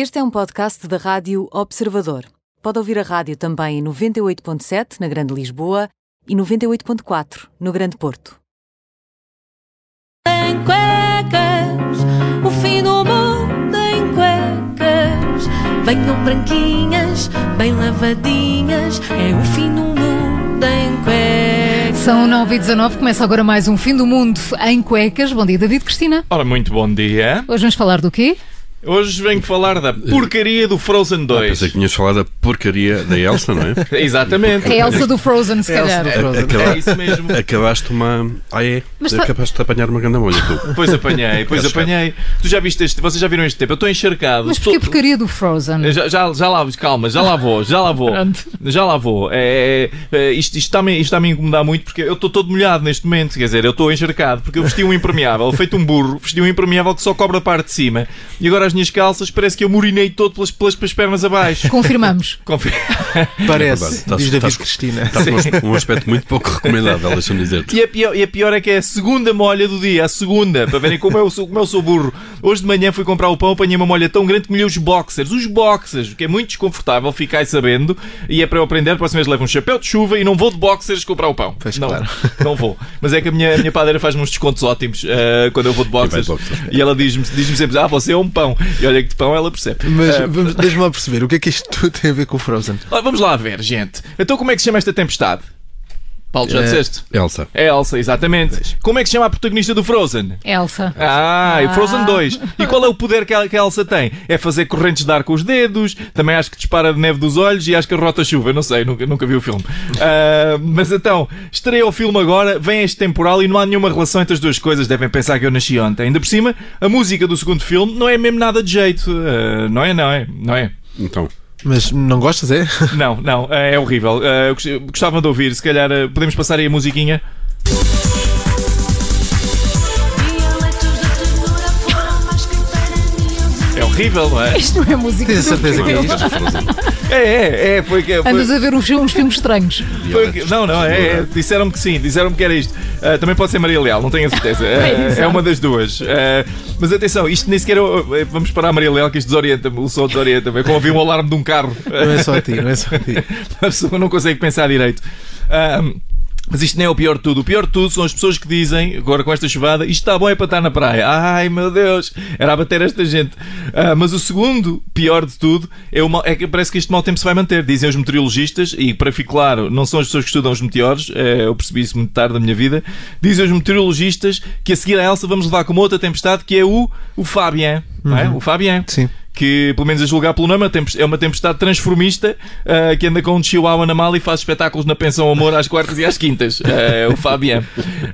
Este é um podcast da Rádio Observador. Pode ouvir a rádio também em 98.7 na Grande Lisboa e 98.4 no Grande Porto. em cuecas, o fim do mundo em cuecas. Venham branquinhas, bem lavadinhas, é o fim do mundo em cuecas. São 9 e 19 começa agora mais um Fim do Mundo em cuecas. Bom dia, David Cristina. Ora, muito bom dia. Hoje vamos falar do quê? Hoje venho falar da porcaria do Frozen 2. Pensei que tinhas falado da porcaria da Elsa, não é? Exatamente. É a Elsa do Frozen, se calhar. Acaba- É isso mesmo. Acabaste uma. Ah, é? Mas tá- Acabaste de apanhar uma grande molha, tu. Pois apanhei, pois apanhei. Tu já viste este, vocês já viram este tempo? Eu estou encharcado. Mas porquê a porcaria do Frozen? Já, já, já lá, calma, já lá vou, já lá vou. Pronto. Já lá vou. É, é, é, isto está-me isto está a incomodar muito porque eu estou todo molhado neste momento. Quer dizer, eu estou encharcado porque eu vesti um impermeável, feito um burro, vesti um impermeável que só cobre a parte de cima. E agora as minhas calças parece que eu murinei todo pelas, pelas, pelas pernas abaixo. Confirmamos. Verdade. Parece, Estás- diz David estás- Cristina. Estás com um aspecto muito pouco recomendável, deixa-me dizer-te. E a, pior, e a pior é que é a segunda molha do dia, a segunda, para verem como eu sou, como eu sou burro. Hoje de manhã fui comprar o pão, apanhei uma molha tão grande que molhei os boxers. Os boxers, o que é muito desconfortável, ficai sabendo. E é para eu aprender, a próxima vez levo um chapéu de chuva e não vou de boxers comprar o pão. Pois, não, claro. não vou. Mas é que a minha, a minha padeira faz-me uns descontos ótimos eh, quando eu vou de boxers. de boxers. E ela diz-me diz sempre, ah, você é um pão. E olha que de pão ela percebe. Mas vamos- deixa-me lá perceber, o que é que isto tem a ver com o Frozen? vamos lá ver, gente. Então como é que se chama esta tempestade? Paulo, já Eh, disseste? Elsa. É Elsa, exatamente. Como é que se chama a protagonista do Frozen? Elsa. Ah, e Frozen Ah. 2. E qual é o poder que a, que a Elsa tem? É fazer correntes de ar com os dedos, também acho que dispara de neve dos olhos e acho que arrota chuva. Não sei, nunca, nunca vi o filme. Ah, mas então, estreia o filme agora, vem este temporal e não há nenhuma relação entre as duas coisas. Devem pensar que eu nasci ontem. Ainda por cima, a música do segundo filme não é mesmo nada de jeito. Ah, não é, não é, não é. Então, Mas não gostas, é? Não, não, é horrível. Gost- gostava de ouvir, se calhar ah, podemos passar aí a musiquinha. É horrível, não é? Isto não é música. Tens a certeza que é isto? É, é, é. Foi, que- foi, Andas a ver uns, uns filmes estranhos. Foi não, não, é, é, disseram-me que sim, disseram-me que era isto. Ah, também pode ser Maria Leal, não tenho a certeza. Ah, é uma das duas. Ah, mas atenção, isto nem sequer. é- Vamos parar a Maria Leal, que isto desorienta-me, o som desorienta-me. É como ouvir um alarme de um carro. Não é só a ti, não é só a ti. a pessoa não consegue pensar direito. Ah, mas isto nem é o pior de tudo. O pior de tudo são as pessoas que dizem, agora com esta chuvada, isto está bom é para estar na praia. Ai meu Deus, era a bater esta gente. Ah, mas o segundo, pior de tudo, é, o mal- é que parece que este mau tempo se vai manter. Dizem os meteorologistas, e para ficar claro, não são as pessoas que estudam os meteoros, eh, eu percebi isso muito tarde da minha vida. Dizem os meteorologistas que a seguir a Elsa vamos levar com uma outra tempestade que é o, o Fabien. Não é? O Fabien Sim. Que, pelo menos a julgar pelo nome, é uma tempestade transformista ah, que anda com um chihuahua na mala e faz espetáculos na Pensão Amor às quartas e às quintas. É o Fabian.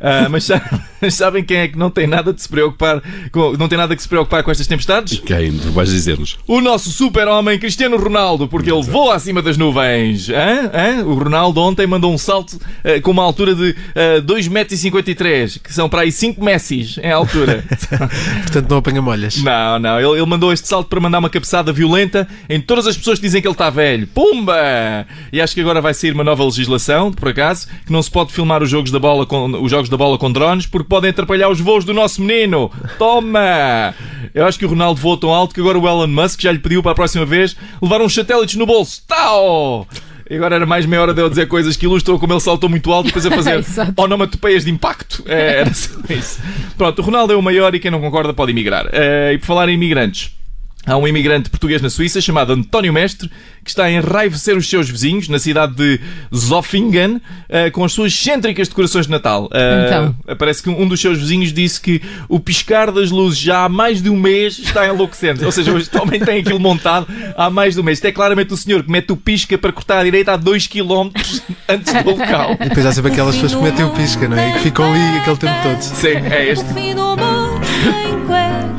Ah, mas sa- mas sabem quem é que não tem nada de se preocupar com, não tem nada que se preocupar com estas tempestades? quem tu vais dizer-nos? O nosso super-homem Cristiano Ronaldo, porque ele voa acima das nuvens. Hã? Hã? O Ronaldo ontem mandou um salto ah, com uma altura de ah, 2,53m, que são para aí 5 Messis em altura. Portanto, não apanha molhas. Não, não. Ele, ele mandou este salto para mandar uma cabeçada violenta em todas as pessoas que dizem que ele está velho. Pumba! E acho que agora vai sair uma nova legislação, por acaso, que não se pode filmar os jogos da bola com, os jogos da bola com drones porque podem atrapalhar os voos do nosso menino. Toma! Eu acho que o Ronaldo voou tão alto que agora o Elon Musk já lhe pediu para a próxima vez levar uns satélites no bolso. Tau! E agora era mais meia hora de eu dizer coisas que ilustram como ele saltou muito alto e depois a fazer onomatopeias de impacto. É, era só isso. Pronto, o Ronaldo é o maior e quem não concorda pode emigrar. Eh, e por falar em imigrantes, há um imigrante português na Suíça chamado António Mestre que está a enraivecer os seus vizinhos na cidade de Zofingen eh, com as suas excêntricas decorações de Natal. Eh, Então. Parece que um dos seus vizinhos disse que o piscar das luzes já há mais de um mês está enlouquecendo. Ou seja, hoje também tem aquilo montado há mais de um mês. Isto é claramente o senhor que mete o pisca para cortar à direita a 2 km antes do local. E depois há sempre aquelas pessoas que metem o pisca, não é? E que ficam ali aquele tempo todo. Sim, é este. O fim do mundo em cuecas.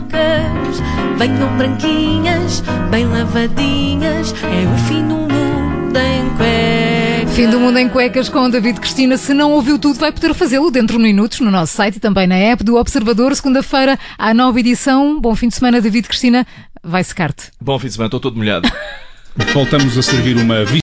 Venham branquinhas, bem lavadinhas, é o fim do mundo em cuecas. Fim do Mundo em Cuecas com David Cristina. Se não ouviu tudo, vai poder fazê-lo dentro de minutos no nosso site e também na app do Observador. Segunda-feira, à nova edição. Bom fim de semana, David Cristina. Vai secar-te. Bom fim de semana, estou todo molhado. Voltamos a servir uma